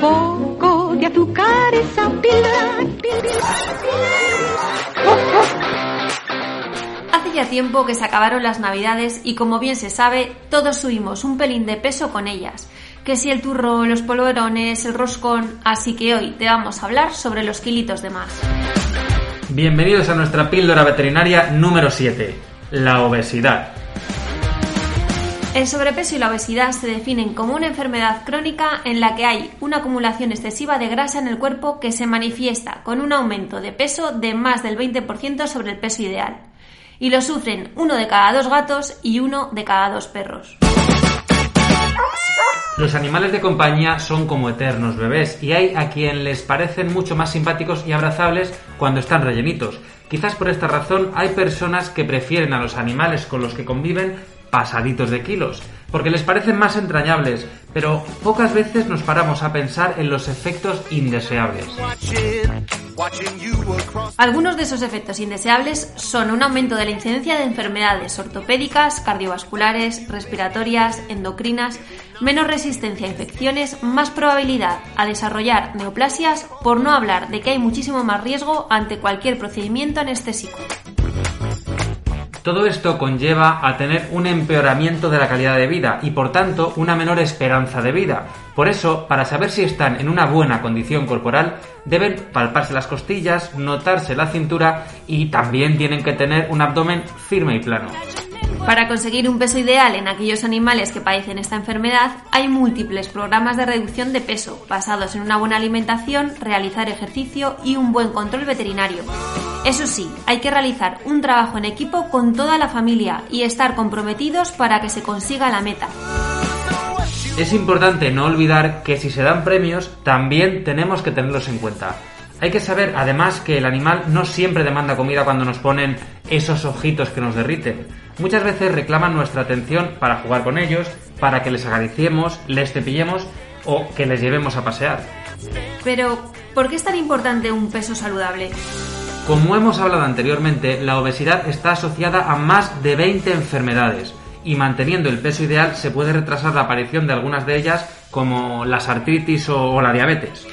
poco de azúcar esa píldora. Hace ya tiempo que se acabaron las navidades y como bien se sabe, todos subimos un pelín de peso con ellas. Que si el turro, los polvorones, el roscón, así que hoy te vamos a hablar sobre los kilitos de más. Bienvenidos a nuestra píldora veterinaria número 7, la obesidad. El sobrepeso y la obesidad se definen como una enfermedad crónica en la que hay una acumulación excesiva de grasa en el cuerpo que se manifiesta con un aumento de peso de más del 20% sobre el peso ideal. Y lo sufren uno de cada dos gatos y uno de cada dos perros. Los animales de compañía son como eternos bebés y hay a quien les parecen mucho más simpáticos y abrazables cuando están rellenitos. Quizás por esta razón hay personas que prefieren a los animales con los que conviven pasaditos de kilos, porque les parecen más entrañables, pero pocas veces nos paramos a pensar en los efectos indeseables. Algunos de esos efectos indeseables son un aumento de la incidencia de enfermedades ortopédicas, cardiovasculares, respiratorias, endocrinas, menos resistencia a infecciones, más probabilidad a desarrollar neoplasias, por no hablar de que hay muchísimo más riesgo ante cualquier procedimiento anestésico. Todo esto conlleva a tener un empeoramiento de la calidad de vida y por tanto una menor esperanza de vida. Por eso, para saber si están en una buena condición corporal, deben palparse las costillas, notarse la cintura y también tienen que tener un abdomen firme y plano. Para conseguir un peso ideal en aquellos animales que padecen esta enfermedad, hay múltiples programas de reducción de peso, basados en una buena alimentación, realizar ejercicio y un buen control veterinario. Eso sí, hay que realizar un trabajo en equipo con toda la familia y estar comprometidos para que se consiga la meta. Es importante no olvidar que si se dan premios, también tenemos que tenerlos en cuenta. Hay que saber además que el animal no siempre demanda comida cuando nos ponen esos ojitos que nos derriten. Muchas veces reclaman nuestra atención para jugar con ellos, para que les acariciemos, les cepillemos o que les llevemos a pasear. Pero, ¿por qué es tan importante un peso saludable? Como hemos hablado anteriormente, la obesidad está asociada a más de 20 enfermedades y manteniendo el peso ideal se puede retrasar la aparición de algunas de ellas como las artritis o, la diabetes.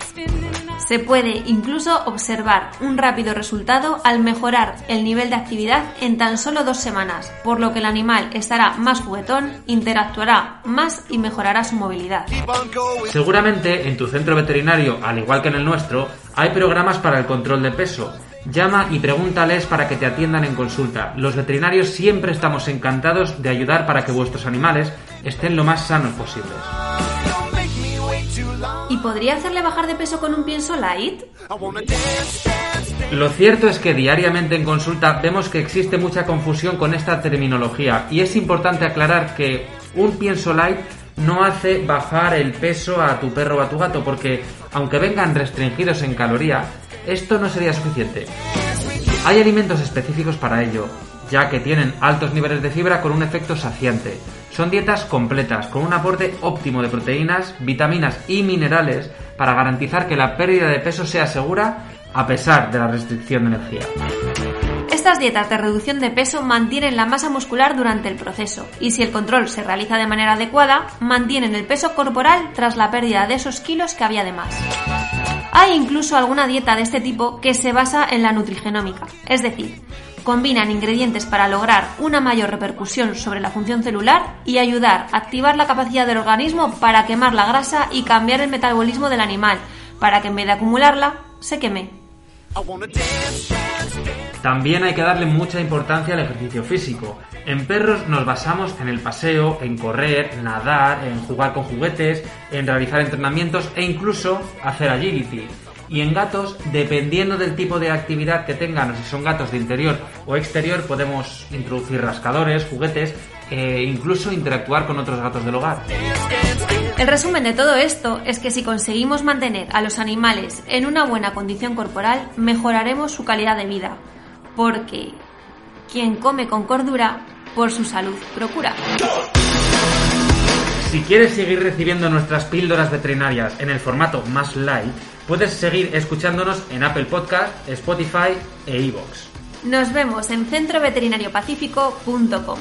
Se puede incluso observar un rápido resultado al mejorar el nivel de actividad en tan solo dos semanas, por lo que el animal estará más juguetón, interactuará más y mejorará su movilidad. Seguramente en tu centro veterinario, al igual que en el nuestro, hay programas para el control de peso Llama y pregúntales para que te atiendan en consulta. Los veterinarios siempre estamos encantados de ayudar para que vuestros animales estén lo más sanos posibles. ¿Y podría hacerle bajar de peso con un pienso light? Lo cierto es que diariamente en consulta vemos que existe mucha confusión con esta terminología y es importante aclarar que un pienso light no hace bajar el peso a tu perro o a tu gato porque aunque vengan restringidos en caloría, esto no sería suficiente. Hay alimentos específicos para ello, ya que tienen altos niveles de fibra con un efecto saciante. Son dietas completas, con un aporte óptimo de proteínas, vitaminas y minerales para garantizar que la pérdida de peso sea segura a pesar de la restricción de energía. Estas dietas de reducción de peso mantienen la masa muscular durante el proceso y si el control se realiza de manera adecuada, mantienen el peso corporal tras la pérdida de esos kilos que había de más. Hay incluso alguna dieta de este tipo que se basa en la nutrigenómica, es decir, combinan ingredientes para lograr una mayor repercusión sobre la función celular y ayudar a activar la capacidad del organismo para quemar la grasa y cambiar el metabolismo del animal, para que en vez de acumularla, se queme. También hay que darle mucha importancia al ejercicio físico. En perros nos basamos en el paseo, en correr, nadar, en jugar con juguetes, en realizar entrenamientos e incluso hacer agility. Y en gatos, dependiendo del tipo de actividad que tengan, o si son gatos de interior o exterior, podemos introducir rascadores, juguetes e incluso interactuar con otros gatos del hogar. El resumen de todo esto es que si conseguimos mantener a los animales en una buena condición corporal, mejoraremos su calidad de vida. Porque quien come con cordura, por su salud procura. Si quieres seguir recibiendo nuestras píldoras veterinarias en el formato más light, puedes seguir escuchándonos en Apple Podcast, Spotify e iVoox. Nos vemos en centroveterinariopacífico.com.